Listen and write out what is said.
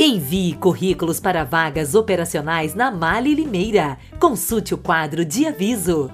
Envie currículos para vagas operacionais na Mali Limeira. Consulte o quadro de aviso.